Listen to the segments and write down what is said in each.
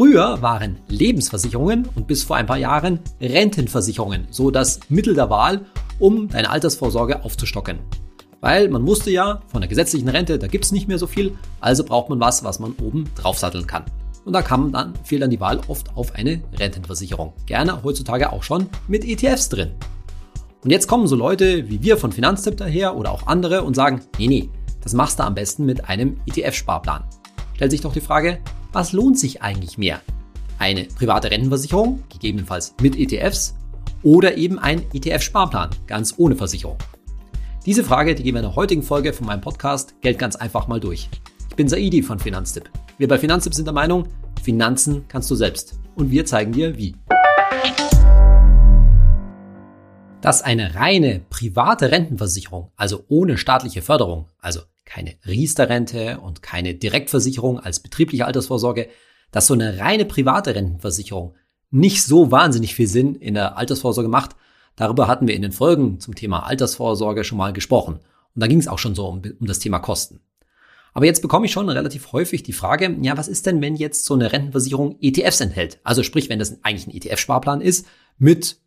Früher waren Lebensversicherungen und bis vor ein paar Jahren Rentenversicherungen so das Mittel der Wahl, um deine Altersvorsorge aufzustocken. Weil man wusste ja, von der gesetzlichen Rente, da gibt's nicht mehr so viel, also braucht man was, was man oben draufsatteln kann. Und da kam dann, fiel dann die Wahl oft auf eine Rentenversicherung. Gerne heutzutage auch schon mit ETFs drin. Und jetzt kommen so Leute wie wir von Finanztipp daher oder auch andere und sagen, nee, nee, das machst du am besten mit einem ETF-Sparplan. Stellt sich doch die Frage, was lohnt sich eigentlich mehr? Eine private Rentenversicherung, gegebenenfalls mit ETFs, oder eben ein ETF-Sparplan, ganz ohne Versicherung? Diese Frage, die gehen wir in der heutigen Folge von meinem Podcast Geld ganz einfach mal durch. Ich bin Saidi von Finanztipp. Wir bei Finanztipp sind der Meinung, Finanzen kannst du selbst. Und wir zeigen dir wie. Dass eine reine private Rentenversicherung, also ohne staatliche Förderung, also keine Riester-Rente und keine Direktversicherung als betriebliche Altersvorsorge, dass so eine reine private Rentenversicherung nicht so wahnsinnig viel Sinn in der Altersvorsorge macht, darüber hatten wir in den Folgen zum Thema Altersvorsorge schon mal gesprochen. Und da ging es auch schon so um, um das Thema Kosten. Aber jetzt bekomme ich schon relativ häufig die Frage, ja, was ist denn, wenn jetzt so eine Rentenversicherung ETFs enthält? Also sprich, wenn das eigentlich ein ETF-Sparplan ist, mit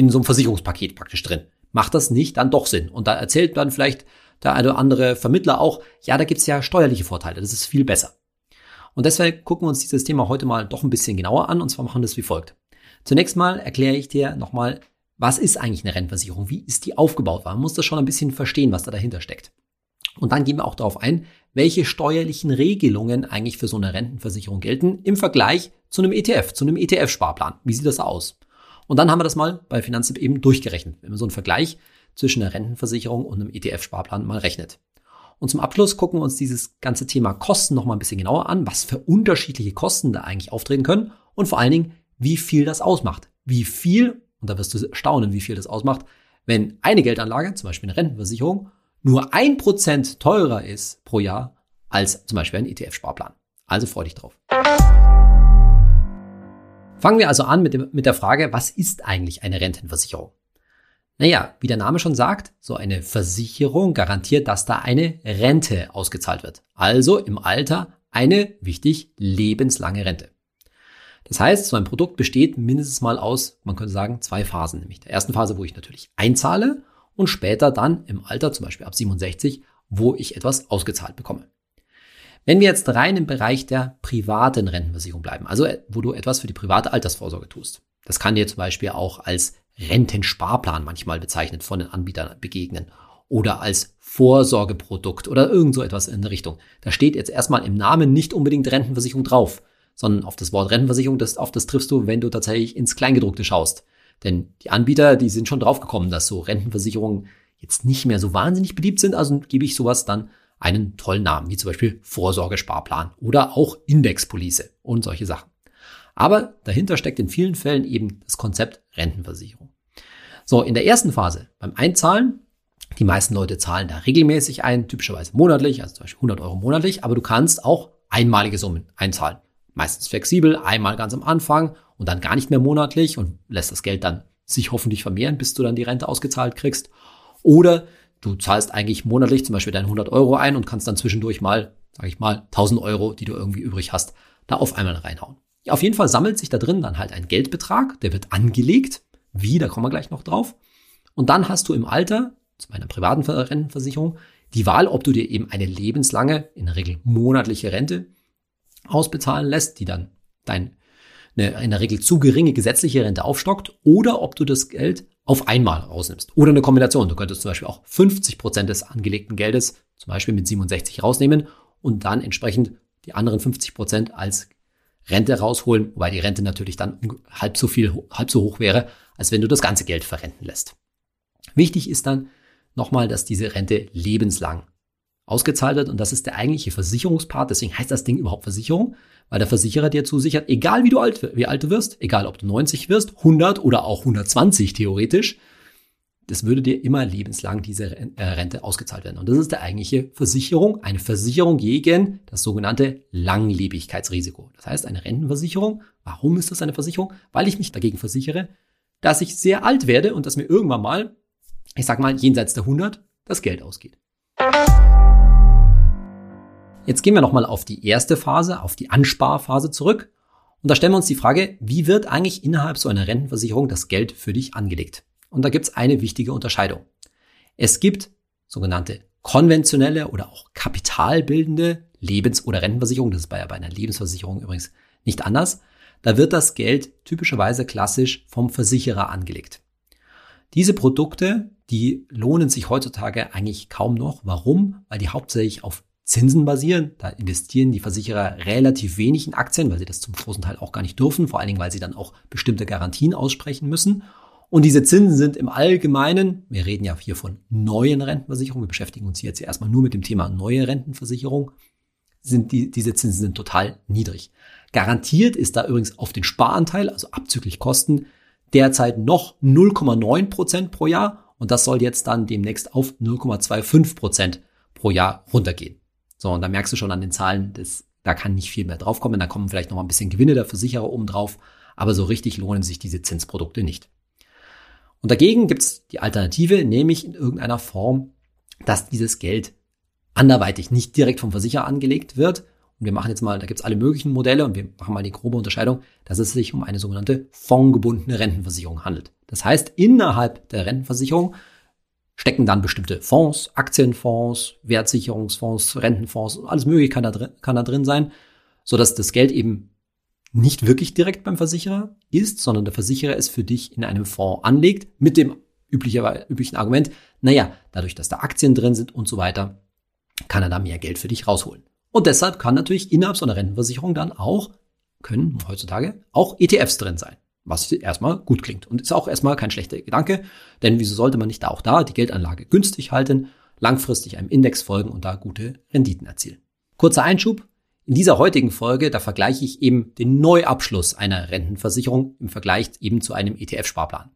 in so einem Versicherungspaket praktisch drin. Macht das nicht dann doch Sinn? Und da erzählt dann vielleicht der eine oder andere Vermittler auch, ja, da gibt's ja steuerliche Vorteile, das ist viel besser. Und deshalb gucken wir uns dieses Thema heute mal doch ein bisschen genauer an und zwar machen wir das wie folgt. Zunächst mal erkläre ich dir nochmal, was ist eigentlich eine Rentenversicherung? Wie ist die aufgebaut? Man muss das schon ein bisschen verstehen, was da dahinter steckt. Und dann gehen wir auch darauf ein, welche steuerlichen Regelungen eigentlich für so eine Rentenversicherung gelten im Vergleich zu einem ETF, zu einem ETF-Sparplan. Wie sieht das aus? Und dann haben wir das mal bei Finanztipp eben durchgerechnet, wenn man so einen Vergleich zwischen einer Rentenversicherung und einem ETF-Sparplan mal rechnet. Und zum Abschluss gucken wir uns dieses ganze Thema Kosten noch mal ein bisschen genauer an, was für unterschiedliche Kosten da eigentlich auftreten können und vor allen Dingen, wie viel das ausmacht. Wie viel, und da wirst du staunen, wie viel das ausmacht, wenn eine Geldanlage, zum Beispiel eine Rentenversicherung, nur ein Prozent teurer ist pro Jahr als zum Beispiel ein ETF-Sparplan. Also freu dich drauf. Fangen wir also an mit, dem, mit der Frage, was ist eigentlich eine Rentenversicherung? Naja, wie der Name schon sagt, so eine Versicherung garantiert, dass da eine Rente ausgezahlt wird. Also im Alter eine, wichtig, lebenslange Rente. Das heißt, so ein Produkt besteht mindestens mal aus, man könnte sagen, zwei Phasen. Nämlich der ersten Phase, wo ich natürlich einzahle und später dann im Alter, zum Beispiel ab 67, wo ich etwas ausgezahlt bekomme. Wenn wir jetzt rein im Bereich der privaten Rentenversicherung bleiben, also wo du etwas für die private Altersvorsorge tust. Das kann dir zum Beispiel auch als Rentensparplan manchmal bezeichnet von den Anbietern begegnen oder als Vorsorgeprodukt oder irgend so etwas in der Richtung. Da steht jetzt erstmal im Namen nicht unbedingt Rentenversicherung drauf, sondern auf das Wort Rentenversicherung, das, auf das triffst du, wenn du tatsächlich ins Kleingedruckte schaust. Denn die Anbieter, die sind schon draufgekommen, dass so Rentenversicherungen jetzt nicht mehr so wahnsinnig beliebt sind, also gebe ich sowas dann einen tollen Namen, wie zum Beispiel Vorsorgesparplan oder auch Indexpolice und solche Sachen. Aber dahinter steckt in vielen Fällen eben das Konzept Rentenversicherung. So, in der ersten Phase, beim Einzahlen, die meisten Leute zahlen da regelmäßig ein, typischerweise monatlich, also zum Beispiel 100 Euro monatlich, aber du kannst auch einmalige Summen einzahlen. Meistens flexibel, einmal ganz am Anfang und dann gar nicht mehr monatlich und lässt das Geld dann sich hoffentlich vermehren, bis du dann die Rente ausgezahlt kriegst. Oder du zahlst eigentlich monatlich zum Beispiel deine 100 Euro ein und kannst dann zwischendurch mal, sage ich mal, 1000 Euro, die du irgendwie übrig hast, da auf einmal reinhauen. Ja, auf jeden Fall sammelt sich da drin dann halt ein Geldbetrag, der wird angelegt. Wie, da kommen wir gleich noch drauf. Und dann hast du im Alter, zu meiner privaten Rentenversicherung, die Wahl, ob du dir eben eine lebenslange, in der Regel monatliche Rente ausbezahlen lässt, die dann dein, eine in der Regel zu geringe gesetzliche Rente aufstockt, oder ob du das Geld auf einmal rausnimmst. Oder eine Kombination. Du könntest zum Beispiel auch 50 Prozent des angelegten Geldes, zum Beispiel mit 67 rausnehmen und dann entsprechend die anderen 50 Prozent als Rente rausholen, wobei die Rente natürlich dann halb so viel, halb so hoch wäre, als wenn du das ganze Geld verrenten lässt. Wichtig ist dann nochmal, dass diese Rente lebenslang ausgezahlt wird und das ist der eigentliche Versicherungspart. Deswegen heißt das Ding überhaupt Versicherung, weil der Versicherer dir zusichert, egal wie du alt, wie alt du wirst, egal ob du 90 wirst, 100 oder auch 120 theoretisch, das würde dir immer lebenslang diese äh, Rente ausgezahlt werden. Und das ist der eigentliche Versicherung, eine Versicherung gegen das sogenannte Langlebigkeitsrisiko. Das heißt, eine Rentenversicherung. Warum ist das eine Versicherung? Weil ich mich dagegen versichere, dass ich sehr alt werde und dass mir irgendwann mal, ich sag mal, jenseits der 100 das Geld ausgeht. Jetzt gehen wir nochmal auf die erste Phase, auf die Ansparphase zurück. Und da stellen wir uns die Frage, wie wird eigentlich innerhalb so einer Rentenversicherung das Geld für dich angelegt? Und da gibt es eine wichtige Unterscheidung. Es gibt sogenannte konventionelle oder auch kapitalbildende Lebens- oder Rentenversicherung. Das ist bei, bei einer Lebensversicherung übrigens nicht anders. Da wird das Geld typischerweise klassisch vom Versicherer angelegt. Diese Produkte, die lohnen sich heutzutage eigentlich kaum noch. Warum? Weil die hauptsächlich auf Zinsen basieren. Da investieren die Versicherer relativ wenig in Aktien, weil sie das zum großen Teil auch gar nicht dürfen. Vor allen Dingen, weil sie dann auch bestimmte Garantien aussprechen müssen. Und diese Zinsen sind im Allgemeinen, wir reden ja hier von neuen Rentenversicherungen, wir beschäftigen uns hier jetzt erstmal nur mit dem Thema neue Rentenversicherung, sind die, diese Zinsen sind total niedrig. Garantiert ist da übrigens auf den Sparanteil, also abzüglich Kosten, derzeit noch 0,9 Prozent pro Jahr und das soll jetzt dann demnächst auf 0,25 Prozent pro Jahr runtergehen. So, und da merkst du schon an den Zahlen, das, da kann nicht viel mehr draufkommen. Da kommen vielleicht noch mal ein bisschen Gewinne der Versicherer oben drauf, aber so richtig lohnen sich diese Zinsprodukte nicht. Und dagegen gibt's die Alternative, nämlich in irgendeiner Form, dass dieses Geld anderweitig nicht direkt vom Versicherer angelegt wird. Und wir machen jetzt mal, da gibt's alle möglichen Modelle und wir machen mal die grobe Unterscheidung, dass es sich um eine sogenannte fondgebundene Rentenversicherung handelt. Das heißt, innerhalb der Rentenversicherung stecken dann bestimmte Fonds, Aktienfonds, Wertsicherungsfonds, Rentenfonds, alles mögliche kann da drin, kann da drin sein, so dass das Geld eben nicht wirklich direkt beim Versicherer ist, sondern der Versicherer es für dich in einem Fonds anlegt mit dem üblichen Argument, naja, dadurch, dass da Aktien drin sind und so weiter, kann er da mehr Geld für dich rausholen. Und deshalb kann natürlich innerhalb so einer Rentenversicherung dann auch, können heutzutage auch ETFs drin sein was erstmal gut klingt und ist auch erstmal kein schlechter Gedanke, denn wieso sollte man nicht da auch da die Geldanlage günstig halten, langfristig einem Index folgen und da gute Renditen erzielen. Kurzer Einschub. In dieser heutigen Folge, da vergleiche ich eben den Neuabschluss einer Rentenversicherung im Vergleich eben zu einem ETF-Sparplan.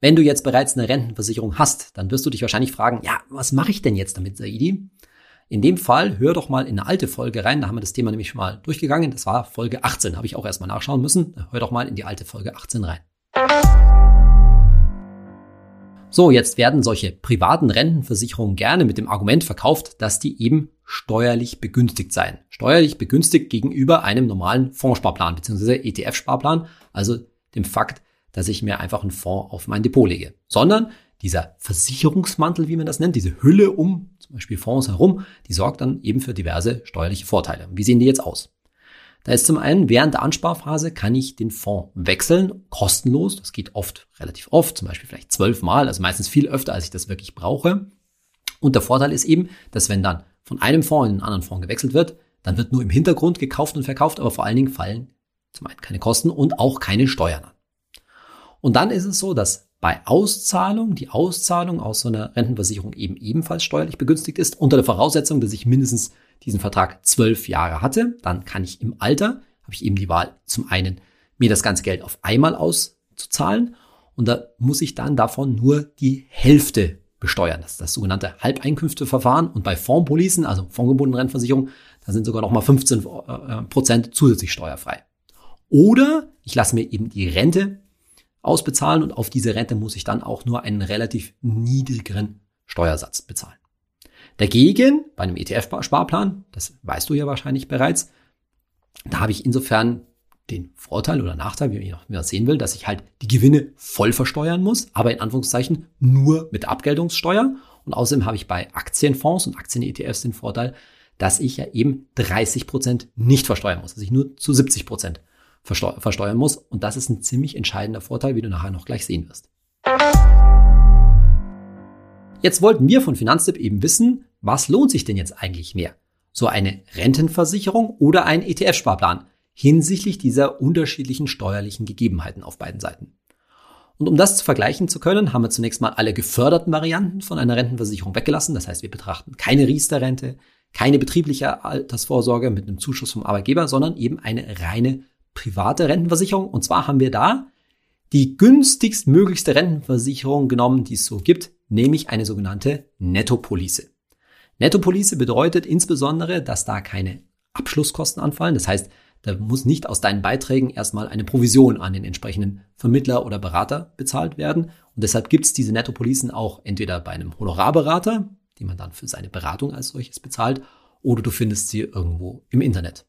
Wenn du jetzt bereits eine Rentenversicherung hast, dann wirst du dich wahrscheinlich fragen, ja, was mache ich denn jetzt damit, Saidi? In dem Fall hör doch mal in eine alte Folge rein, da haben wir das Thema nämlich schon mal durchgegangen. Das war Folge 18, habe ich auch erstmal nachschauen müssen. Hör doch mal in die alte Folge 18 rein. So, jetzt werden solche privaten Rentenversicherungen gerne mit dem Argument verkauft, dass die eben steuerlich begünstigt seien. Steuerlich begünstigt gegenüber einem normalen Fondssparplan bzw. ETF-Sparplan, also dem Fakt, dass ich mir einfach einen Fonds auf mein Depot lege. Sondern dieser Versicherungsmantel, wie man das nennt, diese Hülle um zum Beispiel Fonds herum, die sorgt dann eben für diverse steuerliche Vorteile. Wie sehen die jetzt aus? Da ist zum einen, während der Ansparphase kann ich den Fonds wechseln, kostenlos. Das geht oft, relativ oft, zum Beispiel vielleicht zwölfmal, also meistens viel öfter, als ich das wirklich brauche. Und der Vorteil ist eben, dass wenn dann von einem Fonds in einen anderen Fonds gewechselt wird, dann wird nur im Hintergrund gekauft und verkauft, aber vor allen Dingen fallen zum einen keine Kosten und auch keine Steuern an. Und dann ist es so, dass bei Auszahlung, die Auszahlung aus so einer Rentenversicherung eben ebenfalls steuerlich begünstigt ist, unter der Voraussetzung, dass ich mindestens diesen Vertrag zwölf Jahre hatte, dann kann ich im Alter, habe ich eben die Wahl, zum einen mir das ganze Geld auf einmal auszuzahlen und da muss ich dann davon nur die Hälfte besteuern. Das ist das sogenannte Halbeinkünfteverfahren und bei Fondspolicen, also fondgebundenen Rentenversicherung, da sind sogar noch mal 15 äh, Prozent zusätzlich steuerfrei. Oder ich lasse mir eben die Rente ausbezahlen und auf diese Rente muss ich dann auch nur einen relativ niedrigeren Steuersatz bezahlen. Dagegen, bei einem ETF-Sparplan, das weißt du ja wahrscheinlich bereits, da habe ich insofern den Vorteil oder Nachteil, wie man das sehen will, dass ich halt die Gewinne voll versteuern muss, aber in Anführungszeichen nur mit Abgeltungssteuer. Und außerdem habe ich bei Aktienfonds und Aktien-ETFs den Vorteil, dass ich ja eben 30 Prozent nicht versteuern muss, dass ich nur zu 70 Prozent versteuern muss. Und das ist ein ziemlich entscheidender Vorteil, wie du nachher noch gleich sehen wirst. Jetzt wollten wir von Finanztipp eben wissen, was lohnt sich denn jetzt eigentlich mehr? So eine Rentenversicherung oder ein ETF-Sparplan hinsichtlich dieser unterschiedlichen steuerlichen Gegebenheiten auf beiden Seiten. Und um das zu vergleichen zu können, haben wir zunächst mal alle geförderten Varianten von einer Rentenversicherung weggelassen. Das heißt, wir betrachten keine Riester-Rente, keine betriebliche Altersvorsorge mit einem Zuschuss vom Arbeitgeber, sondern eben eine reine private Rentenversicherung. Und zwar haben wir da die günstigst möglichste Rentenversicherung genommen, die es so gibt, nämlich eine sogenannte Nettopolice. Nettopolice bedeutet insbesondere, dass da keine Abschlusskosten anfallen. Das heißt, da muss nicht aus deinen Beiträgen erstmal eine Provision an den entsprechenden Vermittler oder Berater bezahlt werden. Und deshalb gibt es diese Nettopolicen auch entweder bei einem Honorarberater, die man dann für seine Beratung als solches bezahlt, oder du findest sie irgendwo im Internet.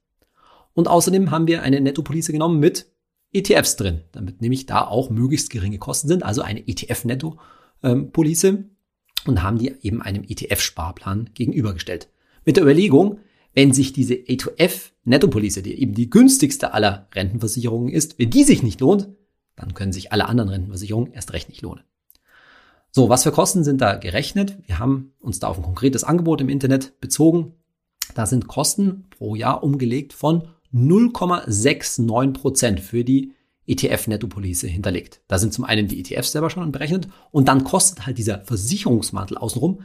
Und außerdem haben wir eine Nettopolice genommen mit ETFs drin, damit nämlich da auch möglichst geringe Kosten sind, also eine ETF-Netto-Police und haben die eben einem ETF-Sparplan gegenübergestellt. Mit der Überlegung, wenn sich diese ETF-Nettopolice, die eben die günstigste aller Rentenversicherungen ist, wenn die sich nicht lohnt, dann können sich alle anderen Rentenversicherungen erst recht nicht lohnen. So, was für Kosten sind da gerechnet? Wir haben uns da auf ein konkretes Angebot im Internet bezogen. Da sind Kosten pro Jahr umgelegt von 0,69 Prozent für die ETF-Nettopolice hinterlegt. Da sind zum einen die ETFs selber schon berechnet und dann kostet halt dieser Versicherungsmantel außenrum,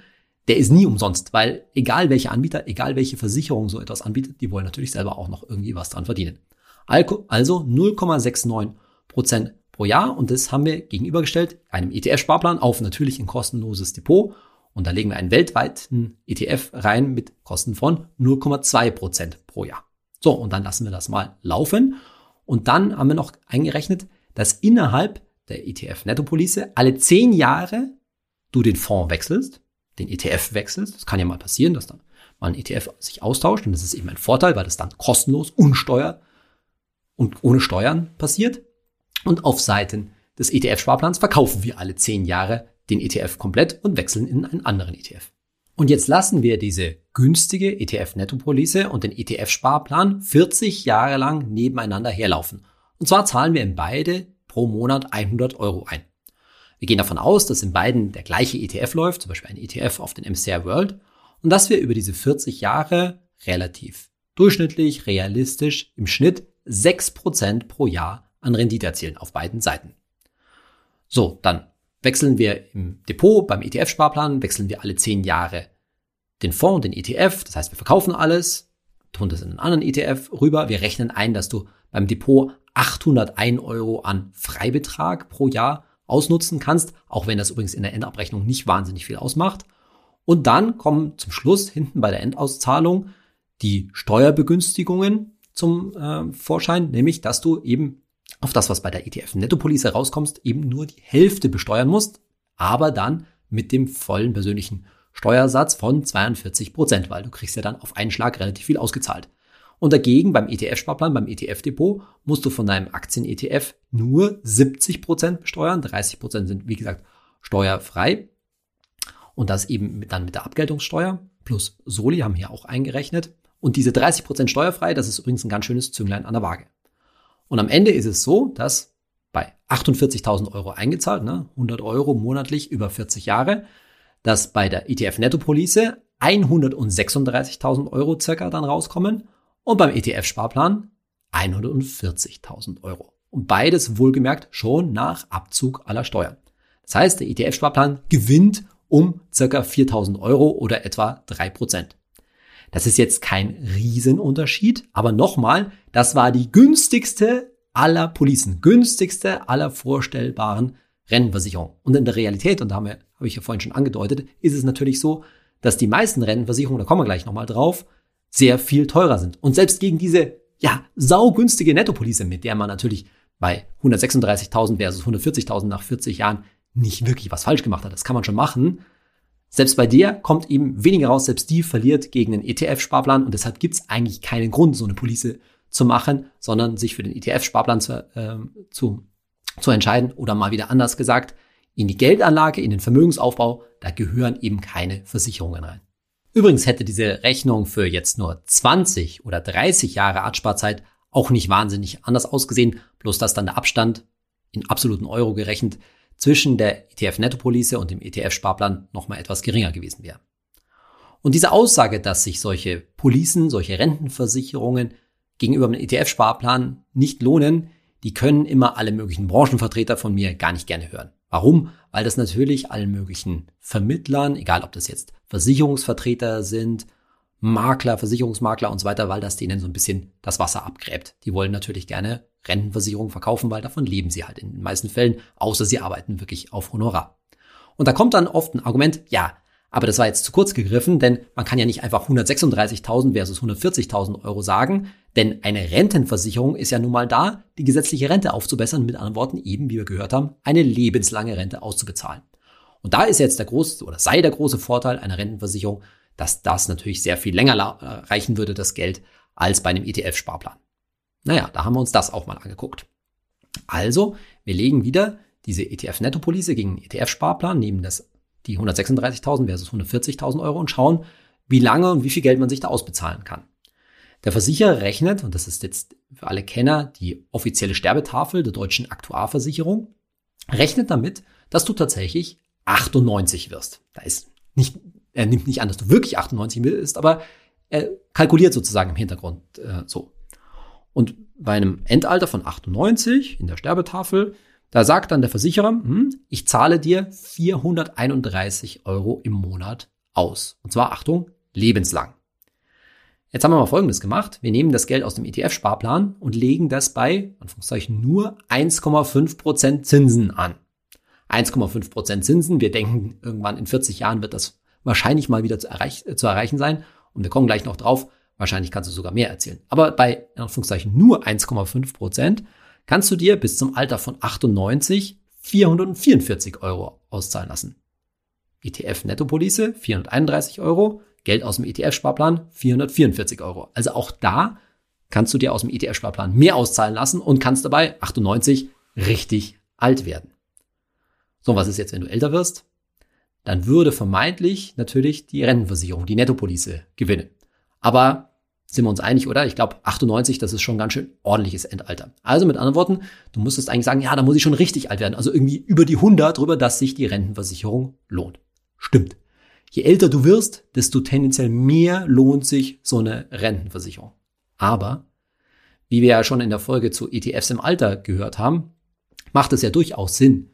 der ist nie umsonst, weil egal welcher Anbieter, egal welche Versicherung so etwas anbietet, die wollen natürlich selber auch noch irgendwie was dran verdienen. Also 0,69 Prozent pro Jahr und das haben wir gegenübergestellt einem ETF-Sparplan auf natürlich ein kostenloses Depot und da legen wir einen weltweiten ETF rein mit Kosten von 0,2 Prozent pro Jahr. So, und dann lassen wir das mal laufen. Und dann haben wir noch eingerechnet, dass innerhalb der ETF-Nettopolice alle zehn Jahre du den Fonds wechselst, den ETF wechselst. Das kann ja mal passieren, dass dann mal ein ETF sich austauscht. Und das ist eben ein Vorteil, weil das dann kostenlos, unsteuer und ohne Steuern passiert. Und auf Seiten des ETF-Sparplans verkaufen wir alle zehn Jahre den ETF komplett und wechseln in einen anderen ETF. Und jetzt lassen wir diese günstige ETF-Nettopolice und den ETF-Sparplan 40 Jahre lang nebeneinander herlaufen. Und zwar zahlen wir in beide pro Monat 100 Euro ein. Wir gehen davon aus, dass in beiden der gleiche ETF läuft, zum Beispiel ein ETF auf den MCR World, und dass wir über diese 40 Jahre relativ durchschnittlich, realistisch im Schnitt 6% pro Jahr an Rendite erzielen auf beiden Seiten. So, dann wechseln wir im Depot beim ETF-Sparplan, wechseln wir alle 10 Jahre den Fonds, den ETF, das heißt, wir verkaufen alles, tun das in einen anderen ETF rüber, wir rechnen ein, dass du beim Depot 801 Euro an Freibetrag pro Jahr ausnutzen kannst, auch wenn das übrigens in der Endabrechnung nicht wahnsinnig viel ausmacht. Und dann kommen zum Schluss hinten bei der Endauszahlung die Steuerbegünstigungen zum äh, Vorschein, nämlich dass du eben auf das, was bei der ETF-Nettopolice rauskommst, eben nur die Hälfte besteuern musst, aber dann mit dem vollen persönlichen Steuersatz von 42 Prozent, weil du kriegst ja dann auf einen Schlag relativ viel ausgezahlt. Und dagegen beim ETF-Sparplan, beim ETF-Depot, musst du von deinem Aktien-ETF nur 70 Prozent besteuern. 30 Prozent sind, wie gesagt, steuerfrei. Und das eben dann mit der Abgeltungssteuer plus Soli haben hier auch eingerechnet. Und diese 30 Prozent steuerfrei, das ist übrigens ein ganz schönes Zünglein an der Waage. Und am Ende ist es so, dass bei 48.000 Euro eingezahlt, ne, 100 Euro monatlich über 40 Jahre, dass bei der ETF-Nettopolice 136.000 Euro circa dann rauskommen und beim ETF-Sparplan 140.000 Euro. Und beides wohlgemerkt schon nach Abzug aller Steuern. Das heißt, der ETF-Sparplan gewinnt um circa 4.000 Euro oder etwa 3%. Das ist jetzt kein Riesenunterschied, aber nochmal, das war die günstigste aller Policen, günstigste aller vorstellbaren Rentenversicherungen. Und in der Realität, und da habe ich ja vorhin schon angedeutet, ist es natürlich so, dass die meisten Rentenversicherungen, da kommen wir gleich nochmal drauf, sehr viel teurer sind. Und selbst gegen diese, ja, saugünstige Nettopolice, mit der man natürlich bei 136.000 versus 140.000 nach 40 Jahren nicht wirklich was falsch gemacht hat, das kann man schon machen, selbst bei der kommt eben weniger raus, selbst die verliert gegen den ETF-Sparplan und deshalb gibt es eigentlich keinen Grund, so eine Police zu machen, sondern sich für den ETF-Sparplan zu, äh, zu, zu entscheiden oder mal wieder anders gesagt, in die Geldanlage, in den Vermögensaufbau, da gehören eben keine Versicherungen rein. Übrigens hätte diese Rechnung für jetzt nur 20 oder 30 Jahre Artsparzeit auch nicht wahnsinnig anders ausgesehen, bloß dass dann der Abstand in absoluten Euro gerechnet zwischen der ETF-Nettopolice und dem ETF-Sparplan nochmal etwas geringer gewesen wäre. Und diese Aussage, dass sich solche Policen, solche Rentenversicherungen gegenüber dem ETF-Sparplan nicht lohnen, die können immer alle möglichen Branchenvertreter von mir gar nicht gerne hören. Warum? Weil das natürlich allen möglichen Vermittlern, egal ob das jetzt Versicherungsvertreter sind, Makler, Versicherungsmakler und so weiter, weil das denen so ein bisschen das Wasser abgräbt. Die wollen natürlich gerne Rentenversicherung verkaufen, weil davon leben sie halt in den meisten Fällen, außer sie arbeiten wirklich auf Honorar. Und da kommt dann oft ein Argument, ja, aber das war jetzt zu kurz gegriffen, denn man kann ja nicht einfach 136.000 versus 140.000 Euro sagen, denn eine Rentenversicherung ist ja nun mal da, die gesetzliche Rente aufzubessern, mit anderen Worten eben, wie wir gehört haben, eine lebenslange Rente auszubezahlen. Und da ist jetzt der große oder sei der große Vorteil einer Rentenversicherung, dass das natürlich sehr viel länger reichen würde, das Geld, als bei einem ETF-Sparplan. Naja, da haben wir uns das auch mal angeguckt. Also, wir legen wieder diese ETF-Netto-Police gegen den ETF-Sparplan, nehmen das die 136.000 versus 140.000 Euro und schauen, wie lange und wie viel Geld man sich da ausbezahlen kann. Der Versicherer rechnet, und das ist jetzt für alle Kenner die offizielle Sterbetafel der deutschen Aktuarversicherung, rechnet damit, dass du tatsächlich 98 wirst. Da ist nicht, er nimmt nicht an, dass du wirklich 98 wirst, aber er kalkuliert sozusagen im Hintergrund äh, so. Und bei einem Endalter von 98 in der Sterbetafel, da sagt dann der Versicherer, hm, ich zahle dir 431 Euro im Monat aus. Und zwar, Achtung, lebenslang. Jetzt haben wir mal Folgendes gemacht. Wir nehmen das Geld aus dem ETF-Sparplan und legen das bei, Anführungszeichen, nur 1,5 Prozent Zinsen an. 1,5 Prozent Zinsen. Wir denken, irgendwann in 40 Jahren wird das wahrscheinlich mal wieder zu, erreich zu erreichen sein. Und wir kommen gleich noch drauf. Wahrscheinlich kannst du sogar mehr erzählen. Aber bei, in Anführungszeichen, nur 1,5 Prozent kannst du dir bis zum Alter von 98 444 Euro auszahlen lassen. ETF Nettopolice 431 Euro, Geld aus dem ETF-Sparplan 444 Euro. Also auch da kannst du dir aus dem ETF-Sparplan mehr auszahlen lassen und kannst dabei 98 richtig alt werden. So, was ist jetzt, wenn du älter wirst? Dann würde vermeintlich natürlich die Rentenversicherung, die Nettopolice gewinnen. Aber sind wir uns einig, oder? Ich glaube, 98, das ist schon ganz schön ordentliches Endalter. Also mit anderen Worten, du musstest eigentlich sagen, ja, da muss ich schon richtig alt werden. Also irgendwie über die 100 drüber, dass sich die Rentenversicherung lohnt. Stimmt. Je älter du wirst, desto tendenziell mehr lohnt sich so eine Rentenversicherung. Aber, wie wir ja schon in der Folge zu ETFs im Alter gehört haben, macht es ja durchaus Sinn,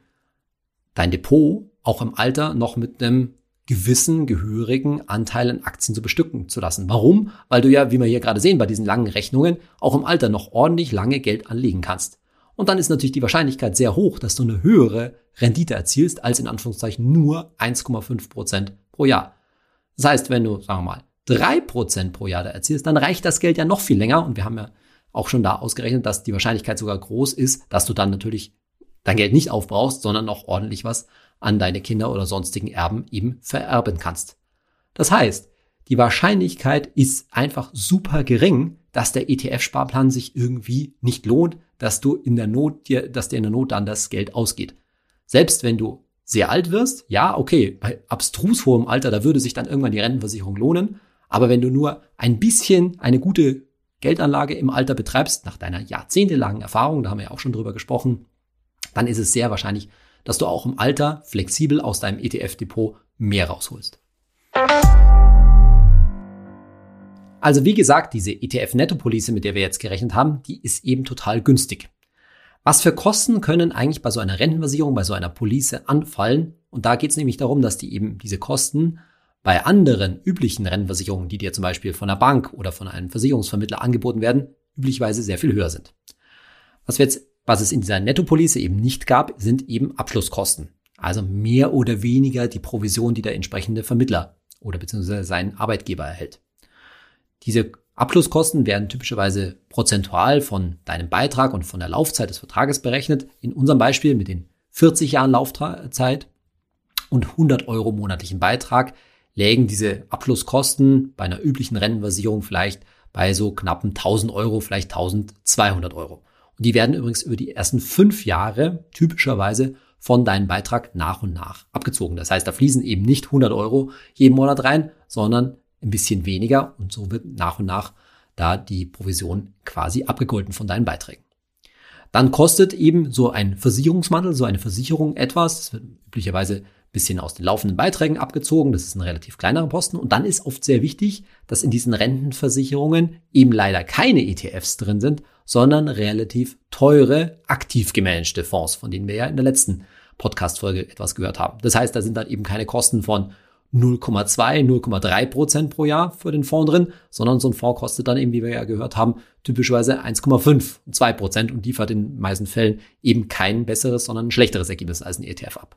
dein Depot auch im Alter noch mit einem gewissen gehörigen Anteil an Aktien zu bestücken zu lassen. Warum? Weil du ja, wie wir hier gerade sehen, bei diesen langen Rechnungen auch im Alter noch ordentlich lange Geld anlegen kannst. Und dann ist natürlich die Wahrscheinlichkeit sehr hoch, dass du eine höhere Rendite erzielst als in Anführungszeichen nur 1,5 Prozent pro Jahr. Das heißt, wenn du, sagen wir mal, drei Prozent pro Jahr da erzielst, dann reicht das Geld ja noch viel länger. Und wir haben ja auch schon da ausgerechnet, dass die Wahrscheinlichkeit sogar groß ist, dass du dann natürlich dein Geld nicht aufbrauchst, sondern noch ordentlich was an deine Kinder oder sonstigen Erben eben vererben kannst. Das heißt, die Wahrscheinlichkeit ist einfach super gering, dass der ETF-Sparplan sich irgendwie nicht lohnt, dass du in der Not dir, dass dir in der Not dann das Geld ausgeht. Selbst wenn du sehr alt wirst, ja, okay, bei abstrus hohem Alter, da würde sich dann irgendwann die Rentenversicherung lohnen. Aber wenn du nur ein bisschen eine gute Geldanlage im Alter betreibst, nach deiner jahrzehntelangen Erfahrung, da haben wir ja auch schon drüber gesprochen, dann ist es sehr wahrscheinlich, dass du auch im Alter flexibel aus deinem ETF-Depot mehr rausholst. Also wie gesagt, diese ETF-Netto-Police, mit der wir jetzt gerechnet haben, die ist eben total günstig. Was für Kosten können eigentlich bei so einer Rentenversicherung, bei so einer Police anfallen? Und da geht es nämlich darum, dass die eben diese Kosten bei anderen üblichen Rentenversicherungen, die dir zum Beispiel von der Bank oder von einem Versicherungsvermittler angeboten werden, üblicherweise sehr viel höher sind. Was wir jetzt, was es in dieser Nettopolice eben nicht gab, sind eben Abschlusskosten. Also mehr oder weniger die Provision, die der entsprechende Vermittler oder beziehungsweise sein Arbeitgeber erhält. Diese Abschlusskosten werden typischerweise prozentual von deinem Beitrag und von der Laufzeit des Vertrages berechnet. In unserem Beispiel mit den 40 Jahren Laufzeit und 100 Euro monatlichen Beitrag lägen diese Abschlusskosten bei einer üblichen Rentenversicherung vielleicht bei so knappen 1000 Euro, vielleicht 1200 Euro. Und die werden übrigens über die ersten fünf Jahre typischerweise von deinem Beitrag nach und nach abgezogen. Das heißt, da fließen eben nicht 100 Euro jeden Monat rein, sondern ein bisschen weniger und so wird nach und nach da die Provision quasi abgegolten von deinen Beiträgen. Dann kostet eben so ein Versicherungsmantel, so eine Versicherung etwas. Das wird üblicherweise ein bisschen aus den laufenden Beiträgen abgezogen. Das ist ein relativ kleinerer Posten. Und dann ist oft sehr wichtig, dass in diesen Rentenversicherungen eben leider keine ETFs drin sind, sondern relativ teure, aktiv gemanagte Fonds, von denen wir ja in der letzten Podcast-Folge etwas gehört haben. Das heißt, da sind dann eben keine Kosten von 0,2, 0,3 Prozent pro Jahr für den Fonds drin, sondern so ein Fonds kostet dann eben, wie wir ja gehört haben, typischerweise 1,5, 2 Prozent und liefert in den meisten Fällen eben kein besseres, sondern ein schlechteres Ergebnis als ein ETF ab.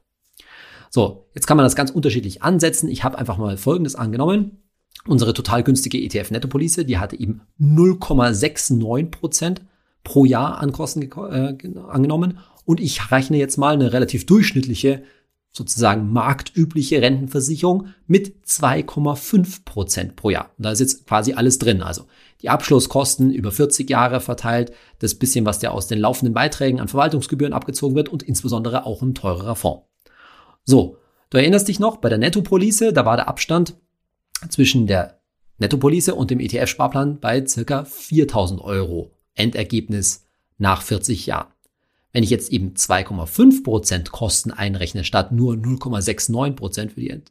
So, jetzt kann man das ganz unterschiedlich ansetzen. Ich habe einfach mal Folgendes angenommen. Unsere total günstige ETF-Nettopolice, die hatte eben 0,69 Prozent pro Jahr an Kosten äh, angenommen. Und ich rechne jetzt mal eine relativ durchschnittliche sozusagen marktübliche Rentenversicherung mit 2,5 Prozent pro Jahr. Und da ist jetzt quasi alles drin. Also die Abschlusskosten über 40 Jahre verteilt, das bisschen, was der aus den laufenden Beiträgen an Verwaltungsgebühren abgezogen wird und insbesondere auch ein teurerer Fonds. So, du erinnerst dich noch, bei der Nettopolice, da war der Abstand zwischen der Nettopolice und dem ETF-Sparplan bei circa 4000 Euro. Endergebnis nach 40 Jahren. Wenn ich jetzt eben 2,5% Kosten einrechne, statt nur 0,69% für die,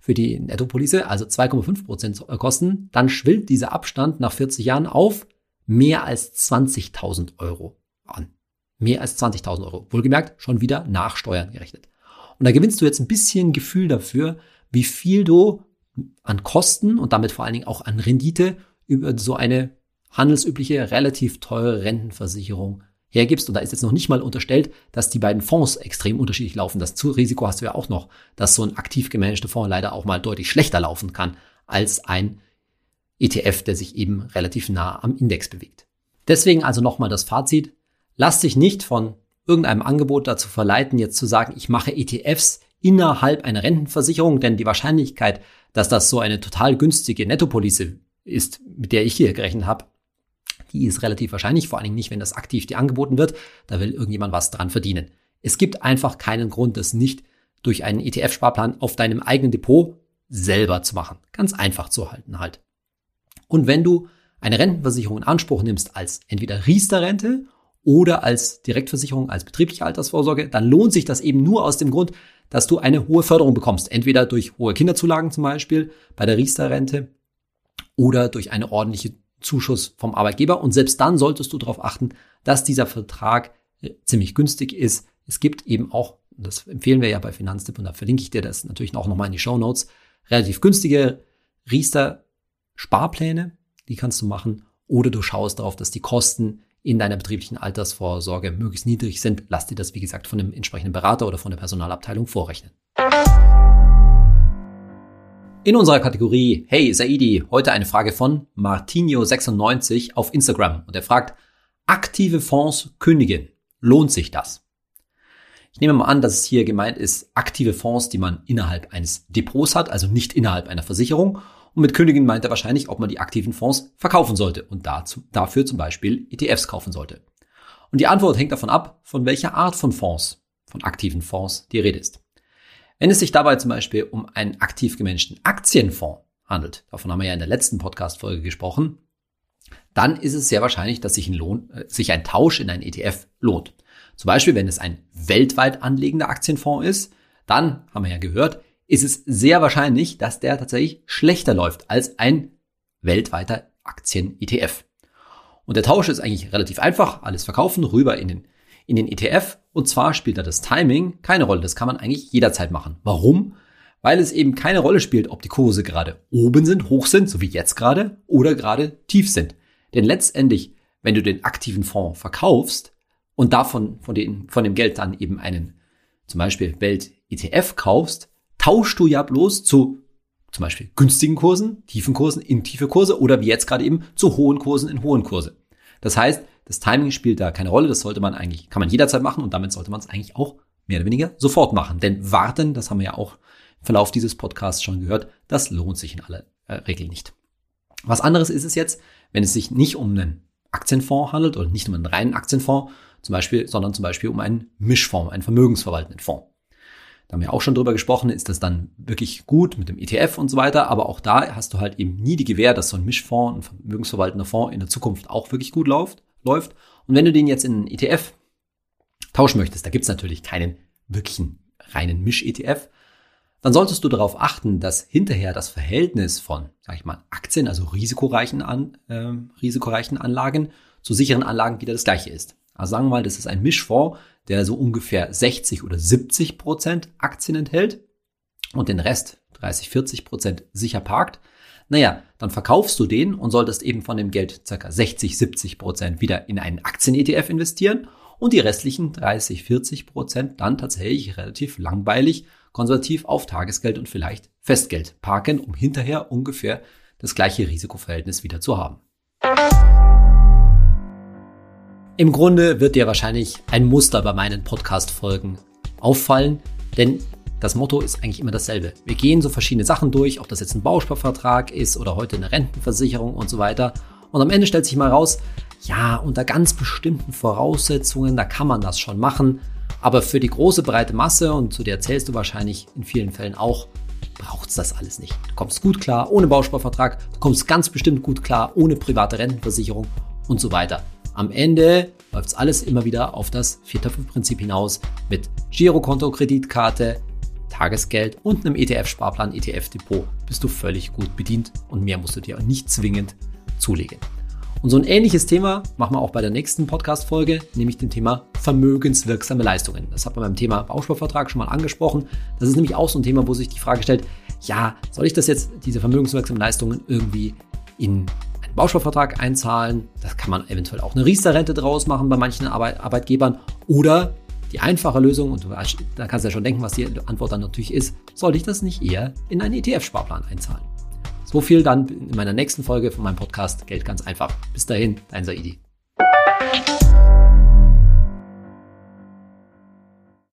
für die Nettopolice, also 2,5% Kosten, dann schwillt dieser Abstand nach 40 Jahren auf mehr als 20.000 Euro an. Mehr als 20.000 Euro. Wohlgemerkt, schon wieder nach Steuern gerechnet. Und da gewinnst du jetzt ein bisschen Gefühl dafür, wie viel du an Kosten und damit vor allen Dingen auch an Rendite über so eine handelsübliche, relativ teure Rentenversicherung hergibst. Und da ist jetzt noch nicht mal unterstellt, dass die beiden Fonds extrem unterschiedlich laufen. Das Risiko hast du ja auch noch, dass so ein aktiv gemanagter Fonds leider auch mal deutlich schlechter laufen kann als ein ETF, der sich eben relativ nah am Index bewegt. Deswegen also nochmal das Fazit. Lass dich nicht von irgendeinem Angebot dazu verleiten, jetzt zu sagen, ich mache ETFs innerhalb einer Rentenversicherung, denn die Wahrscheinlichkeit, dass das so eine total günstige Nettopolice ist, mit der ich hier gerechnet habe, die ist relativ wahrscheinlich, vor allen Dingen nicht, wenn das aktiv dir angeboten wird. Da will irgendjemand was dran verdienen. Es gibt einfach keinen Grund, das nicht durch einen ETF-Sparplan auf deinem eigenen Depot selber zu machen. Ganz einfach zu halten halt. Und wenn du eine Rentenversicherung in Anspruch nimmst als entweder Riester-Rente oder als Direktversicherung, als betriebliche Altersvorsorge, dann lohnt sich das eben nur aus dem Grund, dass du eine hohe Förderung bekommst. Entweder durch hohe Kinderzulagen zum Beispiel bei der Riester-Rente oder durch eine ordentliche Zuschuss vom Arbeitgeber. Und selbst dann solltest du darauf achten, dass dieser Vertrag äh, ziemlich günstig ist. Es gibt eben auch, das empfehlen wir ja bei Finanztipp und da verlinke ich dir das natürlich auch nochmal in die Show Notes, relativ günstige Riester-Sparpläne, die kannst du machen. Oder du schaust darauf, dass die Kosten in deiner betrieblichen Altersvorsorge möglichst niedrig sind. Lass dir das, wie gesagt, von dem entsprechenden Berater oder von der Personalabteilung vorrechnen. In unserer Kategorie Hey Saidi, heute eine Frage von Martinho96 auf Instagram und er fragt, aktive Fonds kündigen, lohnt sich das? Ich nehme mal an, dass es hier gemeint ist, aktive Fonds, die man innerhalb eines Depots hat, also nicht innerhalb einer Versicherung. Und mit kündigen meint er wahrscheinlich, ob man die aktiven Fonds verkaufen sollte und dazu, dafür zum Beispiel ETFs kaufen sollte. Und die Antwort hängt davon ab, von welcher Art von Fonds, von aktiven Fonds die Rede ist. Wenn es sich dabei zum Beispiel um einen aktiv gemanagten Aktienfonds handelt, davon haben wir ja in der letzten Podcast-Folge gesprochen, dann ist es sehr wahrscheinlich, dass sich ein, Lohn, äh, sich ein Tausch in einen ETF lohnt. Zum Beispiel, wenn es ein weltweit anlegender Aktienfonds ist, dann, haben wir ja gehört, ist es sehr wahrscheinlich, dass der tatsächlich schlechter läuft als ein weltweiter Aktien-ETF. Und der Tausch ist eigentlich relativ einfach. Alles verkaufen, rüber in den in den ETF. Und zwar spielt da das Timing keine Rolle. Das kann man eigentlich jederzeit machen. Warum? Weil es eben keine Rolle spielt, ob die Kurse gerade oben sind, hoch sind, so wie jetzt gerade, oder gerade tief sind. Denn letztendlich, wenn du den aktiven Fonds verkaufst und davon, von, den, von dem Geld dann eben einen, zum Beispiel Welt-ETF kaufst, tauschst du ja bloß zu zum Beispiel günstigen Kursen, tiefen Kursen in tiefe Kurse oder wie jetzt gerade eben zu hohen Kursen in hohen Kurse. Das heißt, das Timing spielt da keine Rolle. Das sollte man eigentlich, kann man jederzeit machen und damit sollte man es eigentlich auch mehr oder weniger sofort machen. Denn warten, das haben wir ja auch im Verlauf dieses Podcasts schon gehört, das lohnt sich in aller äh, Regel nicht. Was anderes ist es jetzt, wenn es sich nicht um einen Aktienfonds handelt oder nicht um einen reinen Aktienfonds, zum Beispiel, sondern zum Beispiel um einen Mischfonds, einen vermögensverwaltenden Fonds. Da haben wir auch schon drüber gesprochen, ist das dann wirklich gut mit dem ETF und so weiter, aber auch da hast du halt eben nie die Gewähr, dass so ein Mischfonds, ein vermögensverwaltender Fonds in der Zukunft auch wirklich gut läuft läuft. Und wenn du den jetzt in einen ETF tauschen möchtest, da gibt's natürlich keinen wirklichen reinen Misch-ETF, dann solltest du darauf achten, dass hinterher das Verhältnis von, sag ich mal, Aktien, also risikoreichen, an, äh, risikoreichen Anlagen zu sicheren Anlagen wieder das gleiche ist. Also sagen wir mal, das ist ein Mischfonds, der so ungefähr 60 oder 70 Prozent Aktien enthält und den Rest 30, 40 Prozent sicher parkt. Naja, dann verkaufst du den und solltest eben von dem Geld circa 60, 70 Prozent wieder in einen Aktien-ETF investieren und die restlichen 30, 40 Prozent dann tatsächlich relativ langweilig, konservativ auf Tagesgeld und vielleicht Festgeld parken, um hinterher ungefähr das gleiche Risikoverhältnis wieder zu haben. Im Grunde wird dir wahrscheinlich ein Muster bei meinen Podcast-Folgen auffallen, denn das Motto ist eigentlich immer dasselbe. Wir gehen so verschiedene Sachen durch, ob das jetzt ein Bausparvertrag ist oder heute eine Rentenversicherung und so weiter. Und am Ende stellt sich mal raus, ja, unter ganz bestimmten Voraussetzungen, da kann man das schon machen. Aber für die große breite Masse, und zu der zählst du wahrscheinlich in vielen Fällen auch, braucht es das alles nicht. Du kommst gut klar ohne Bausparvertrag, du kommst ganz bestimmt gut klar ohne private Rentenversicherung und so weiter. Am Ende läuft es alles immer wieder auf das 4-5-Prinzip hinaus mit Girokonto, Kreditkarte, Tagesgeld und einem ETF-Sparplan, ETF-Depot bist du völlig gut bedient und mehr musst du dir nicht zwingend zulegen. Und so ein ähnliches Thema machen wir auch bei der nächsten Podcast-Folge, nämlich dem Thema vermögenswirksame Leistungen. Das hat man beim Thema Bausparvertrag schon mal angesprochen. Das ist nämlich auch so ein Thema, wo sich die Frage stellt, ja, soll ich das jetzt, diese vermögenswirksamen Leistungen irgendwie in Bausparvertrag einzahlen? Das kann man eventuell auch eine Riester-Rente draus machen bei manchen Arbeit Arbeitgebern. Oder die einfache Lösung, und da kannst du ja schon denken, was die Antwort dann natürlich ist, sollte ich das nicht eher in einen ETF-Sparplan einzahlen? So viel dann in meiner nächsten Folge von meinem Podcast Geld ganz einfach. Bis dahin, dein Saidi.